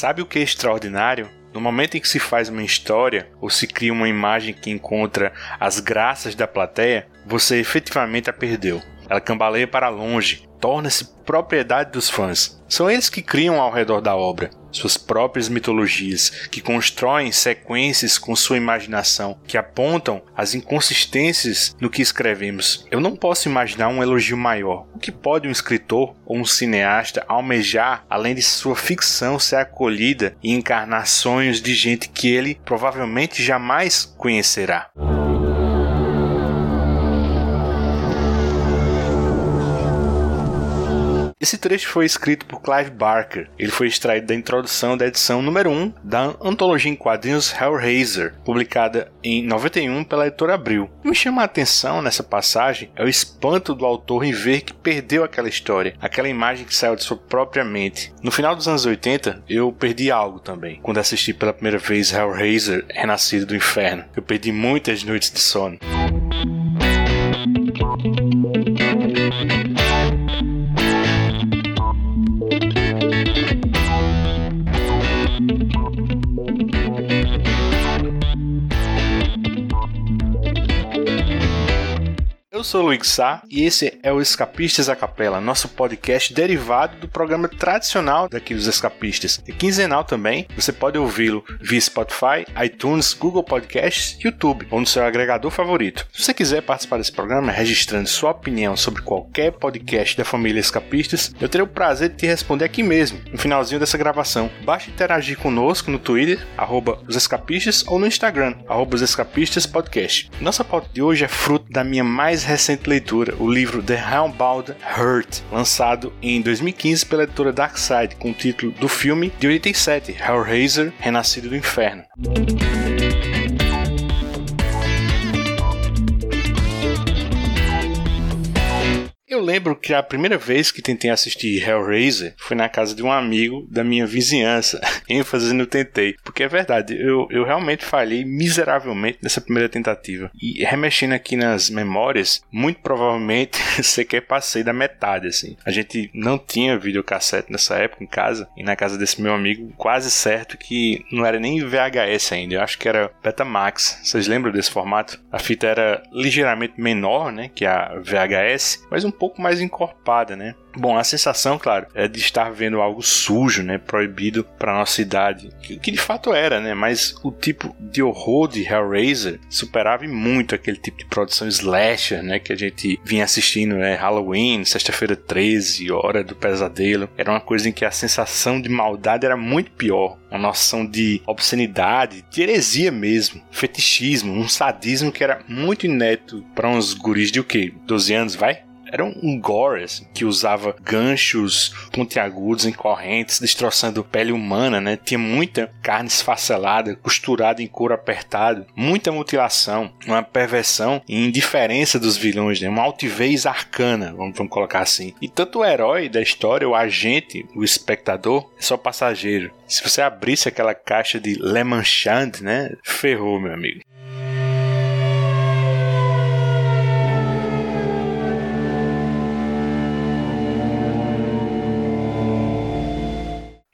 Sabe o que é extraordinário? No momento em que se faz uma história ou se cria uma imagem que encontra as graças da plateia, você efetivamente a perdeu. Ela cambaleia para longe, torna-se propriedade dos fãs. São eles que criam ao redor da obra suas próprias mitologias, que constroem sequências com sua imaginação, que apontam as inconsistências no que escrevemos. Eu não posso imaginar um elogio maior. O que pode um escritor ou um cineasta almejar, além de sua ficção ser acolhida e encarnar sonhos de gente que ele provavelmente jamais conhecerá? Esse trecho foi escrito por Clive Barker. Ele foi extraído da introdução da edição número 1 da antologia em quadrinhos Hellraiser, publicada em 91 pela editora Abril. O que me chama a atenção nessa passagem é o espanto do autor em ver que perdeu aquela história, aquela imagem que saiu de sua própria mente. No final dos anos 80, eu perdi algo também, quando assisti pela primeira vez Hellraiser Renascido do Inferno. Eu perdi muitas noites de sono. Sou Luiz Sá e esse é o Escapistas a Capela, nosso podcast derivado do programa tradicional daqui dos Escapistas. É quinzenal também, você pode ouvi-lo via Spotify, iTunes, Google Podcasts, YouTube ou no seu agregador favorito. Se você quiser participar desse programa registrando sua opinião sobre qualquer podcast da família Escapistas, eu terei o prazer de te responder aqui mesmo, no finalzinho dessa gravação. Basta interagir conosco no Twitter, arroba os Escapistas, ou no Instagram, arroba os Escapistas Podcast. Nossa pauta de hoje é fruto da minha mais recente leitura, o livro The Hellbound Hurt, lançado em 2015 pela editora Darkside, com o título do filme de 87, Hellraiser, Renascido do Inferno. Eu lembro que a primeira vez que tentei assistir Hellraiser foi na casa de um amigo da minha vizinhança. ênfase no tentei. Porque é verdade, eu, eu realmente falhei miseravelmente nessa primeira tentativa. E remexendo aqui nas memórias, muito provavelmente sequer passei da metade, assim. A gente não tinha videocassete nessa época em casa. E na casa desse meu amigo, quase certo que não era nem VHS ainda. Eu acho que era Betamax. Vocês lembram desse formato? A fita era ligeiramente menor, né? Que a VHS, mas um pouco mais encorpada, né? Bom, a sensação, claro, é de estar vendo algo sujo, né, proibido para nossa idade, que, de fato era, né, mas o tipo de horror de Hellraiser superava muito aquele tipo de produção slasher, né, que a gente vinha assistindo, né, Halloween, Sexta-feira 13, Hora do Pesadelo. Era uma coisa em que a sensação de maldade era muito pior, uma noção de obscenidade, de heresia mesmo, fetichismo, um sadismo que era muito inédito para uns guris de o quê? 12 anos, vai? Era um gore, assim, que usava ganchos pontiagudos em correntes, destroçando pele humana, né? Tinha muita carne esfacelada, costurada em couro apertado, muita mutilação, uma perversão e indiferença dos vilões, né? Uma altivez arcana, vamos, vamos colocar assim. E tanto o herói da história, o agente, o espectador, é só passageiro. Se você abrisse aquela caixa de Le Manchand, né? Ferrou, meu amigo.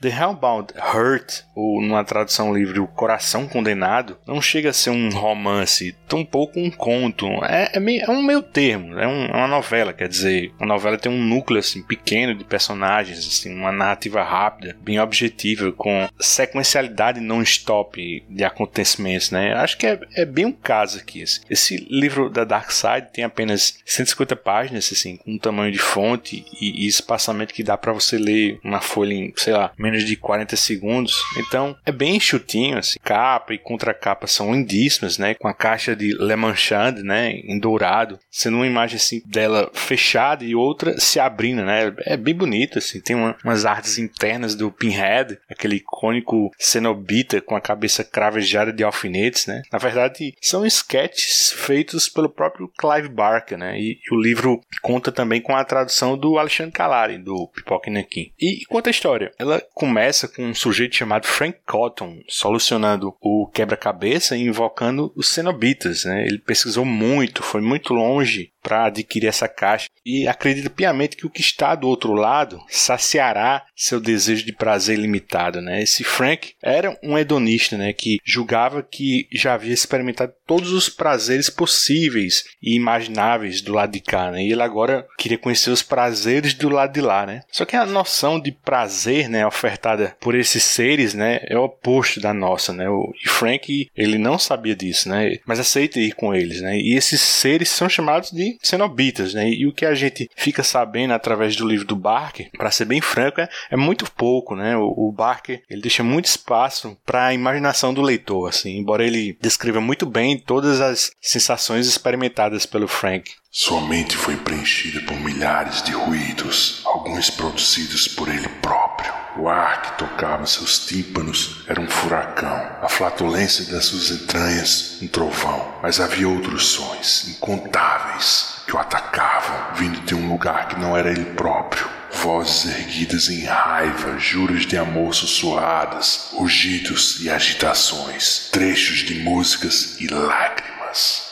The Hellbound Hurt, ou numa tradução livre, O Coração Condenado, não chega a ser um romance, tampouco um conto. É, é, meio, é um meio termo, é, um, é, uma novela, quer dizer, a novela tem um núcleo assim, pequeno de personagens, assim, uma narrativa rápida, bem objetiva, com sequencialidade non-stop de acontecimentos. Né? Acho que é, é bem um caso aqui. Assim. Esse livro da Dark Side tem apenas 150 páginas, assim, com um tamanho de fonte e, e espaçamento que dá para você ler uma folha em, sei lá, menos de 40 segundos. Então é bem chutinho, assim. Capa e contracapa são lindíssimas, né? Com a caixa de Le Manchand, né? Em dourado, sendo uma imagem assim dela fechada e outra se abrindo, né? É bem bonito, assim. Tem uma, umas artes internas do Pinhead, aquele icônico cenobita com a cabeça cravejada de alfinetes, né? Na verdade, são sketches feitos pelo próprio Clive Barker, né? E, e o livro conta também com a tradução do Alexandre Calari, do Pipoca Nankin. E, e conta a história. Ela começa com um sujeito chamado Frank Cotton solucionando o quebra-cabeça e invocando os cenobitas. Né? Ele pesquisou muito, foi muito longe para adquirir essa caixa e acredita piamente que o que está do outro lado saciará seu desejo de prazer limitado, né? Esse Frank era um hedonista, né, que julgava que já havia experimentado todos os prazeres possíveis e imagináveis do lado de cá, né? E ele agora queria conhecer os prazeres do lado de lá, né? Só que a noção de prazer, né, ofertada por esses seres, né, é o oposto da nossa, né? O Frank, ele não sabia disso, né? Mas aceita ir com eles, né? E esses seres são chamados de cenobitas, né? E o que a gente fica sabendo através do livro do Barker, para ser bem franco, é, é muito pouco, né? O, o Barker, ele deixa muito espaço para a imaginação do leitor, assim, embora ele descreva muito bem todas as sensações experimentadas pelo Frank. Sua mente foi preenchida por milhares de ruídos, alguns produzidos por ele próprio. O ar que tocava seus tímpanos era um furacão, a flatulência das suas entranhas um trovão. Mas havia outros sons, incontáveis, o atacavam, vindo de um lugar que não era ele próprio. Vozes erguidas em raiva, juras de amor sussurradas, rugidos e agitações, trechos de músicas e lágrimas.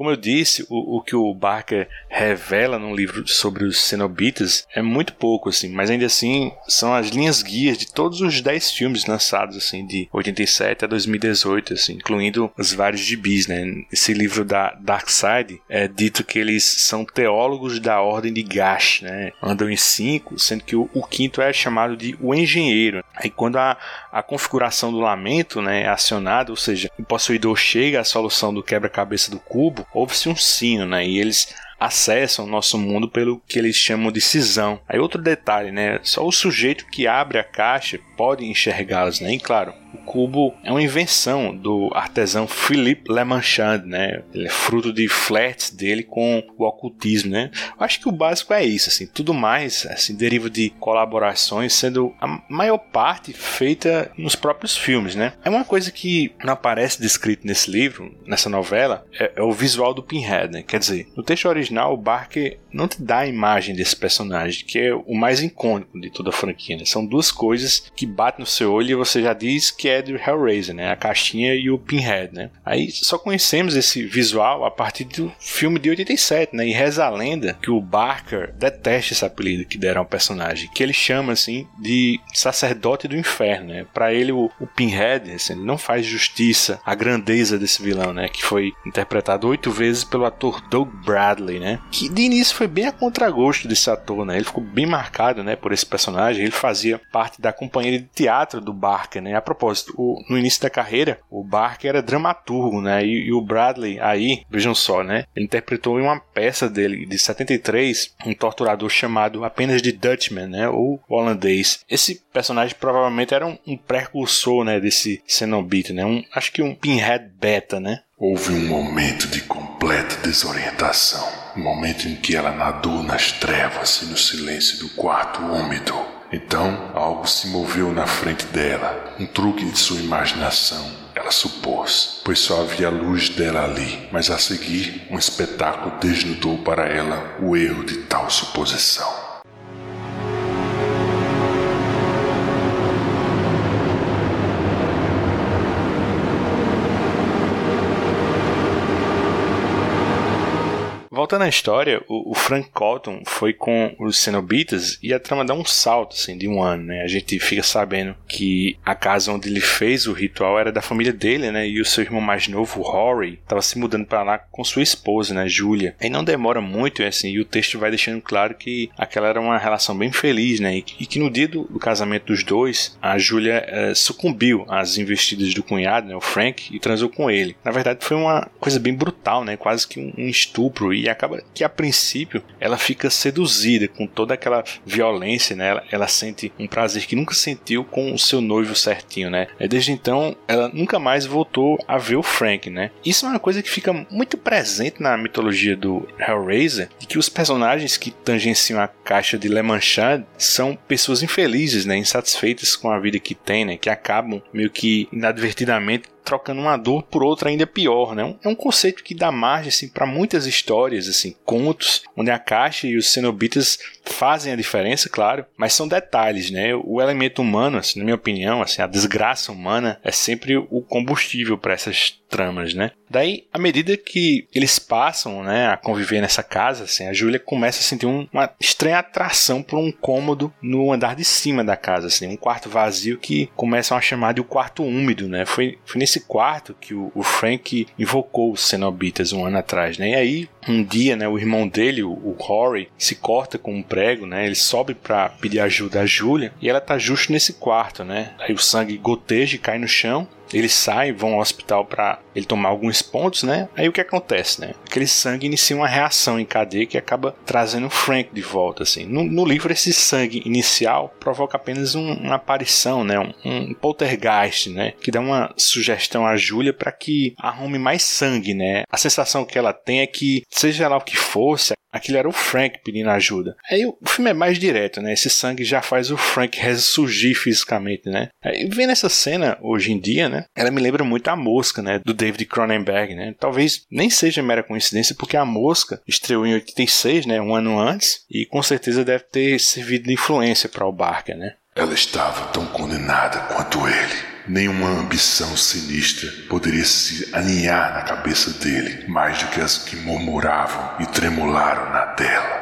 Como eu disse, o, o que o Barker revela no livro sobre os cenobitas é muito pouco, assim, mas ainda assim são as linhas guias de todos os 10 filmes lançados, assim, de 87 a 2018, assim, incluindo os vários gibis, né? Esse livro da Dark Side é dito que eles são teólogos da ordem de Gash, né? Andam em cinco, sendo que o, o quinto é chamado de o engenheiro. Aí quando a, a configuração do lamento né, é acionada, ou seja, o possuidor chega à solução do quebra-cabeça do cubo, ouve-se um sino, né? E eles acessam o nosso mundo pelo que eles chamam de cisão. Aí outro detalhe, né? Só o sujeito que abre a caixa pode enxergá-los, né? E claro, o cubo é uma invenção do artesão Philippe Lemarchand, né? Ele é fruto de flertes dele com o ocultismo, né? Eu acho que o básico é isso, assim. Tudo mais, assim, deriva de colaborações, sendo a maior parte feita nos próprios filmes, né? É uma coisa que não aparece descrito nesse livro, nessa novela, é, é o visual do Pinhead, né? Quer dizer, no texto original, o Barker não te dá a imagem desse personagem, que é o mais icônico de toda a franquia, né? São duas coisas que batem no seu olho e você já diz que é do Hellraiser, né? A caixinha e o Pinhead, né? Aí só conhecemos esse visual a partir do filme de 87, né? E reza a lenda que o Barker detesta esse apelido que deram ao personagem, que ele chama assim de sacerdote do inferno, né? Para ele o, o Pinhead assim, não faz justiça à grandeza desse vilão, né? Que foi interpretado oito vezes pelo ator Doug Bradley, né? Que de início foi bem a contragosto desse ator, né? Ele ficou bem marcado, né? Por esse personagem. Ele fazia parte da companhia de teatro do Barker, né? A propósito o, no início da carreira, o Barker era dramaturgo, né? E, e, o Bradley, aí, vejam só, né? Ele interpretou em uma peça dele de 73 um torturador chamado apenas de Dutchman, né? Ou holandês. Esse personagem provavelmente era um, um precursor, né? Desse Cenobite, né? Um, acho que um Pinhead beta, né? Houve um momento de completa desorientação. Um momento em que ela nadou nas trevas e no silêncio do quarto úmido. Então algo se moveu na frente dela, um truque de sua imaginação. Ela supôs, pois só havia a luz dela ali, mas a seguir um espetáculo desnudou para ela o erro de tal suposição. Voltando à história, o, o, Frank Colton foi com os Cenobitas e a trama dá um salto assim, de um ano. Né? A gente fica sabendo que a casa onde ele fez o ritual era da família dele, né? E o seu irmão mais novo, Rory, estava se mudando para lá com sua esposa, né, Julia. E não demora muito, assim, e o texto vai deixando claro que aquela era uma relação bem feliz, né? E, e que no dia do, do, casamento dos dois, a Julia eh, sucumbiu às investidas do cunhado, né, o Frank, e transou com ele. Na verdade, foi uma coisa bem brutal, né? Quase que um, um estupro. E acaba que a princípio ela fica seduzida com toda aquela violência, né? Ela, ela sente um prazer que nunca sentiu com o seu noivo certinho, né? E desde então ela nunca mais voltou a ver o Frank, né? Isso é uma coisa que fica muito presente na mitologia do Hellraiser, de que os personagens que tangenciam a caixa de Le Manchad são pessoas infelizes, né? Insatisfeitas com a vida que têm, né? Que acabam meio que inadvertidamente trocando uma dor por outra ainda pior, né? É um conceito que dá margem assim para muitas histórias, assim, contos onde a caixa e os cenobitas fazem a diferença, claro, mas são detalhes, né? O elemento humano, assim, na minha opinião, assim, a desgraça humana é sempre o combustível para essas tramas, né? Daí, à medida que eles passam, né, a conviver nessa casa, assim, a Júlia começa a sentir um, uma estranha atração por um cômodo no andar de cima da casa, assim, um quarto vazio que começam a chamar de o quarto úmido, né? Foi, foi nesse quarto que o, o Frank invocou os cenobitas um ano atrás, né? E aí, um dia, né, o irmão dele, o, o Rory, se corta com um prego, né? Ele sobe para pedir ajuda a Júlia e ela tá justo nesse quarto, né? Aí o sangue goteja e cai no chão eles saem, vão ao hospital para ele tomar alguns pontos, né? Aí o que acontece, né? Aquele sangue inicia uma reação em cadeia que acaba trazendo o Frank de volta, assim. No, no livro, esse sangue inicial provoca apenas um, uma aparição, né? Um, um, poltergeist, né? Que dá uma sugestão à Julia para que arrume mais sangue, né? A sensação que ela tem é que, seja lá o que fosse, Aquilo era o Frank pedindo ajuda. Aí o filme é mais direto, né? Esse sangue já faz o Frank ressurgir fisicamente, né? Aí vendo essa cena hoje em dia, né? Ela me lembra muito a Mosca, né? Do David Cronenberg, né? Talvez nem seja mera coincidência, porque a Mosca estreou em 86, né? Um ano antes, e com certeza deve ter servido de influência para o Barker, né? Ela estava tão condenada quanto ele. Nenhuma ambição sinistra poderia se aninhar na cabeça dele mais do que as que murmuravam e tremularam na dela.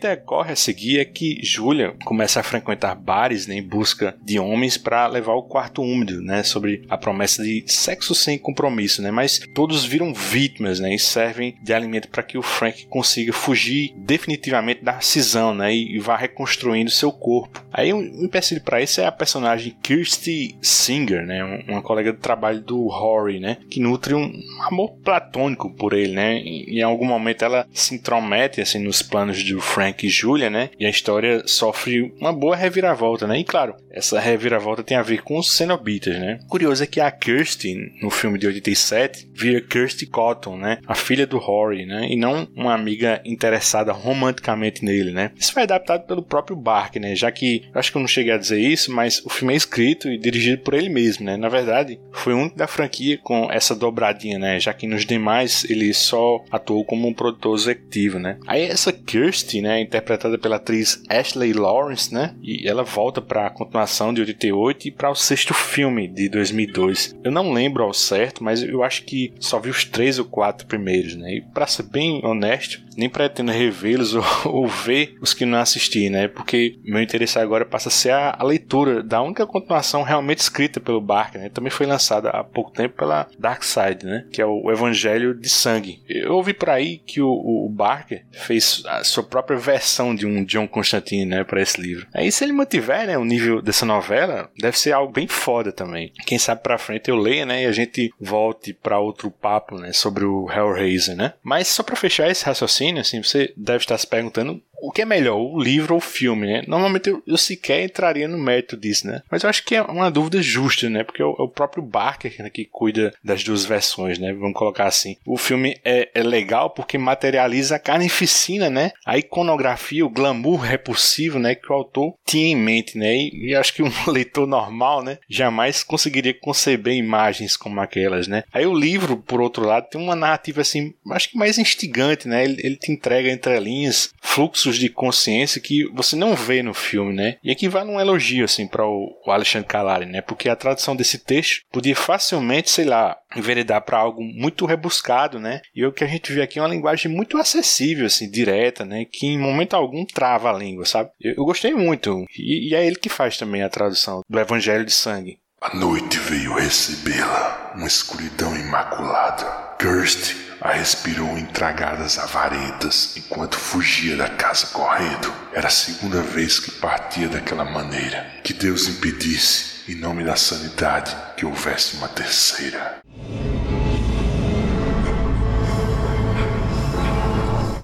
Decorre a seguir é que Julia começa a frequentar bares né, em busca de homens para levar o quarto úmido, né, sobre a promessa de sexo sem compromisso, né, mas todos viram vítimas né, e servem de alimento para que o Frank consiga fugir definitivamente da cisão né, e vá reconstruindo seu corpo. Aí um empecilho para isso é a personagem Kirsty Singer, né, uma colega de trabalho do Rory, né, que nutre um amor platônico por ele, né, e em algum momento ela se intromete assim nos planos do Frank Frank e Julia, né? E a história sofre uma boa reviravolta, né? E claro, essa reviravolta tem a ver com os cenobitas, né? Curioso é que a Kirsty, no filme de 87, vira Kirsty Cotton, né? A filha do Rory, né? E não uma amiga interessada romanticamente nele, né? Isso foi adaptado pelo próprio Bark, né? Já que, acho que eu não cheguei a dizer isso, mas o filme é escrito e dirigido por ele mesmo, né? Na verdade, foi um da franquia com essa dobradinha, né? Já que nos demais ele só atuou como um produtor executivo, né? Aí essa Kirsty, né? Interpretada pela atriz Ashley Lawrence, né, e ela volta para a continuação de 88 e para o sexto filme de 2002. Eu não lembro ao certo, mas eu acho que só vi os três ou quatro primeiros, né, e para ser bem honesto, nem pretendo revê-los ou, ou, ver os que não assisti, né? Porque meu interesse agora passa a ser a, a, leitura da única continuação realmente escrita pelo Barker, né? Também foi lançada há pouco tempo pela Dark Side, né? Que é o Evangelho de Sangue. Eu ouvi por aí que o, o Barker fez a sua própria versão de um John Constantine, né? Para esse livro. Aí se ele mantiver, né? O nível dessa novela, deve ser algo bem foda também. Quem sabe para frente eu leia, né? E a gente volte para outro papo, né? Sobre o Hellraiser, né? Mas só para fechar esse raciocínio assim, você deve estar se perguntando o que é melhor, o livro ou o filme, né? Normalmente eu, eu, sequer entraria no mérito disso, né? Mas eu acho que é uma dúvida justa, né? Porque é o, é o próprio Barker né, que cuida das duas versões, né? Vamos colocar assim. O filme é, é, legal porque materializa a carnificina, né? A iconografia, o glamour repulsivo, né? Que o autor tinha em mente, né? E, e acho que um leitor normal, né? Jamais conseguiria conceber imagens como aquelas, né? Aí o livro, por outro lado, tem uma narrativa assim, acho que mais instigante, né? Ele, ele te entrega entre linhas de consciência que você não vê no filme, né? E aqui vai um elogio assim para o, o Alexandre Calari, né? Porque a tradução desse texto podia facilmente, sei lá, enveredar para algo muito rebuscado, né? E o que a gente vê aqui é uma linguagem muito acessível, assim, direta, né? Que em momento algum trava a língua, sabe? Eu, eu gostei muito. E, e é ele que faz também a tradução do Evangelho de Sangue. A noite veio recebê-la, uma escuridão imaculada. Kirsty a respirou em tragadas avarentas enquanto fugia da casa correndo. Era a segunda vez que partia daquela maneira. Que Deus impedisse, em nome da sanidade, que houvesse uma terceira.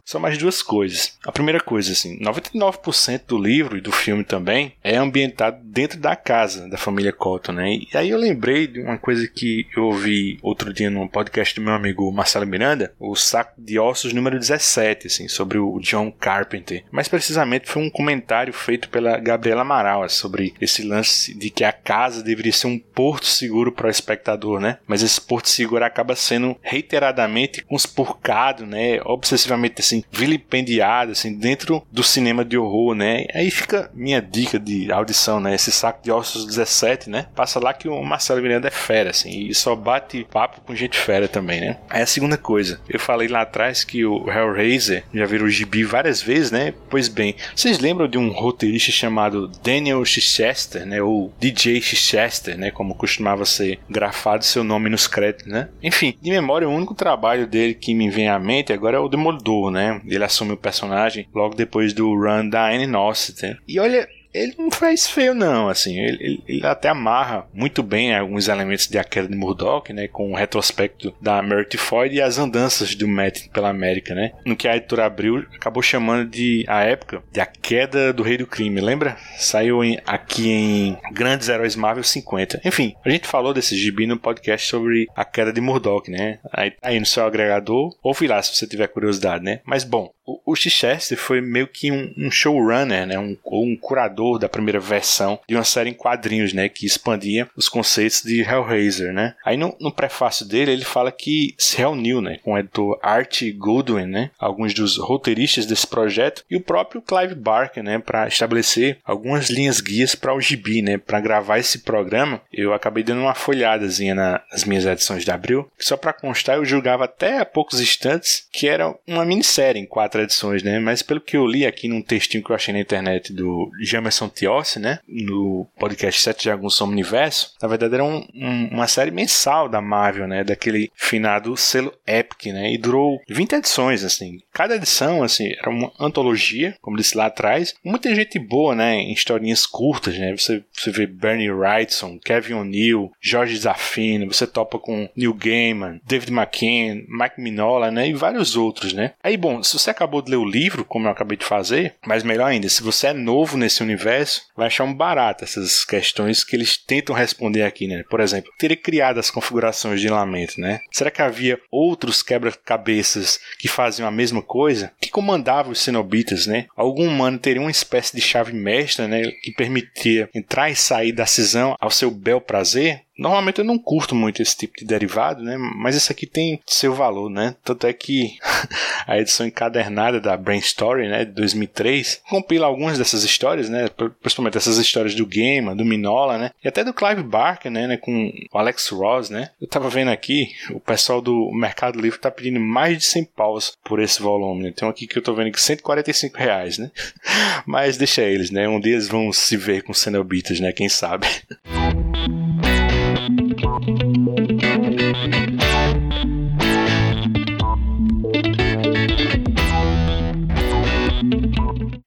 São mais duas coisas. A primeira coisa, assim, 99% do livro e do filme também é ambientado dentro da casa da família Cotton, né? E aí eu lembrei de uma coisa que eu ouvi outro dia num podcast do meu amigo Marcelo Miranda, o Saco de Ossos número 17, assim, sobre o John Carpenter. Mais precisamente foi um comentário feito pela Gabriela Amaral sobre esse lance de que a casa deveria ser um porto seguro para o espectador, né? Mas esse porto seguro acaba sendo reiteradamente conspurcado, né? Obsessivamente assim, vilipendiado assim dentro do cinema de horror, né? Aí fica minha dica de audição, né? Esse saco de ossos 17, né? Passa lá que o Marcelo Miranda é fera assim, e só bate papo com gente fera também, né? Aí a segunda coisa, eu falei lá atrás que o Hellraiser já virou gibi várias vezes, né? Pois bem, vocês lembram de um roteirista chamado Daniel Chichester, né? Ou DJ Chichester, né? Como costumava ser grafado seu nome nos créditos, né? Enfim, de memória, o único trabalho dele que me vem à mente agora é o Demolidor, né? Ele assume o personagem logo depois do run da Anne Nossiter. E olha, ele não faz feio, não, assim, ele, ele, ele, até amarra muito bem alguns elementos de A Queda de Murdoch, né, com o retrospecto da Meredith Floyd e as andanças do Matt pela América, né, no que a editora Abril acabou chamando de, a época, de A Queda do Rei do Crime, lembra? Saiu em, aqui em Grandes Heróis Marvel 50. Enfim, a gente falou desse gibi no podcast sobre A Queda de Murdoch, né, aí, aí no seu agregador, ouve lá se você tiver curiosidade, né, mas bom, o, o Chichester foi meio que um, um showrunner, né, um, um curador da primeira versão de uma série em quadrinhos, né, que expandia os conceitos de Hellraiser, né. Aí no, no prefácio dele ele fala que se reuniu, né, com o editor Art Goodwin, né, alguns dos roteiristas desse projeto e o próprio Clive Barker, né, para estabelecer algumas linhas guias para o gibi, né, para gravar esse programa. Eu acabei dando uma folhadazinha na, nas minhas edições de abril, só para constar eu julgava até há poucos instantes que era uma minissérie em quatro edições, né, mas pelo que eu li aqui num textinho que eu achei na internet do Jamerson Anderson Tiossi, né? No podcast Sete Dragões Som Universo. Na verdade, era um, um, uma série mensal da Marvel, né? Daquele finado selo Epic, né? E durou 20 edições, assim. Cada edição, assim, era uma antologia, como disse lá atrás. Muita gente boa, né? Em historinhas curtas, né? Você, você vê Bernie Wrightson, Kevin O'Neill, Jorge Zafino, você topa com Neil Gaiman, David McKean, Mike Minola, né? E vários outros, né? Aí, bom, se você acabou de ler o livro, como eu acabei de fazer, mas melhor ainda, se você é novo nesse universo, universo, vai achar um barato essas questões que eles tentam responder aqui, né? Por exemplo, teria criado as configurações de lamento, né? Será que havia outros quebra-cabeças que faziam a mesma coisa? Que comandavam os cenobitas, né? Algum humano teria uma espécie de chave mestra, né? Que permitia entrar e sair da cisão ao seu bel prazer? Normalmente eu não curto muito esse tipo de derivado, né? Mas esse aqui tem seu valor, né? Tanto é que a edição encadernada da Brain Story, né, de 2003, compila algumas dessas histórias, né? Principalmente essas histórias do Gaiman, do Minola, né? E até do Clive Barker, né, né? Com o Alex Ross, né? Eu tava vendo aqui, o pessoal do Mercado Livre tá pedindo mais de 100 paus por esse volume, né? Tem um aqui que eu tô vendo que 145 reais, né? Mas deixa eles, né? Um dia eles vão se ver com Cenobitas, né? Quem sabe?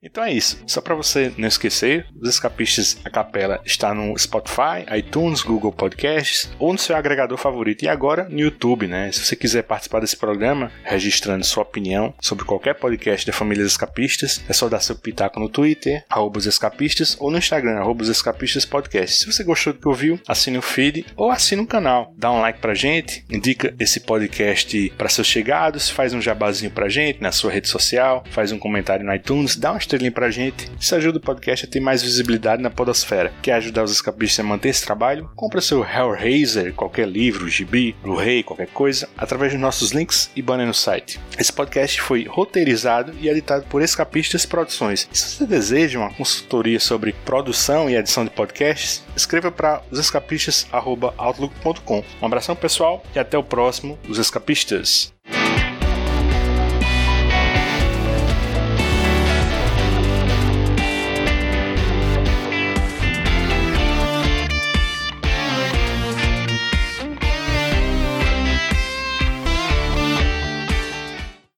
Então é isso. Só para você não esquecer, os escapistas a capela está no Spotify, iTunes, Google Podcasts ou no seu agregador favorito e agora no YouTube, né? Se você quiser participar desse programa, registrando sua opinião sobre qualquer podcast da família dos escapistas, é só dar seu pitaco no Twitter, escapistas, ou no Instagram, arroba escapistas podcast. Se você gostou do que ouviu, assine o feed ou assine o canal. Dá um like pra gente, indica esse podcast para seus chegados, faz um jabazinho pra gente na sua rede social, faz um comentário no iTunes, dá uma estrelinha estrelinha pra gente. Isso ajuda o podcast a ter mais visibilidade na podosfera. Quer ajudar os escapistas a manter esse trabalho? Compra seu Hellraiser, qualquer livro, gibi, Blu-ray, qualquer coisa, através dos nossos links e banner no site. Esse podcast foi roteirizado e editado por Escapistas Produções. Se você deseja uma consultoria sobre produção e edição de podcasts, escreva para osescapistas.outlook.com. Um abração pessoal e até o próximo, Os Escapistas.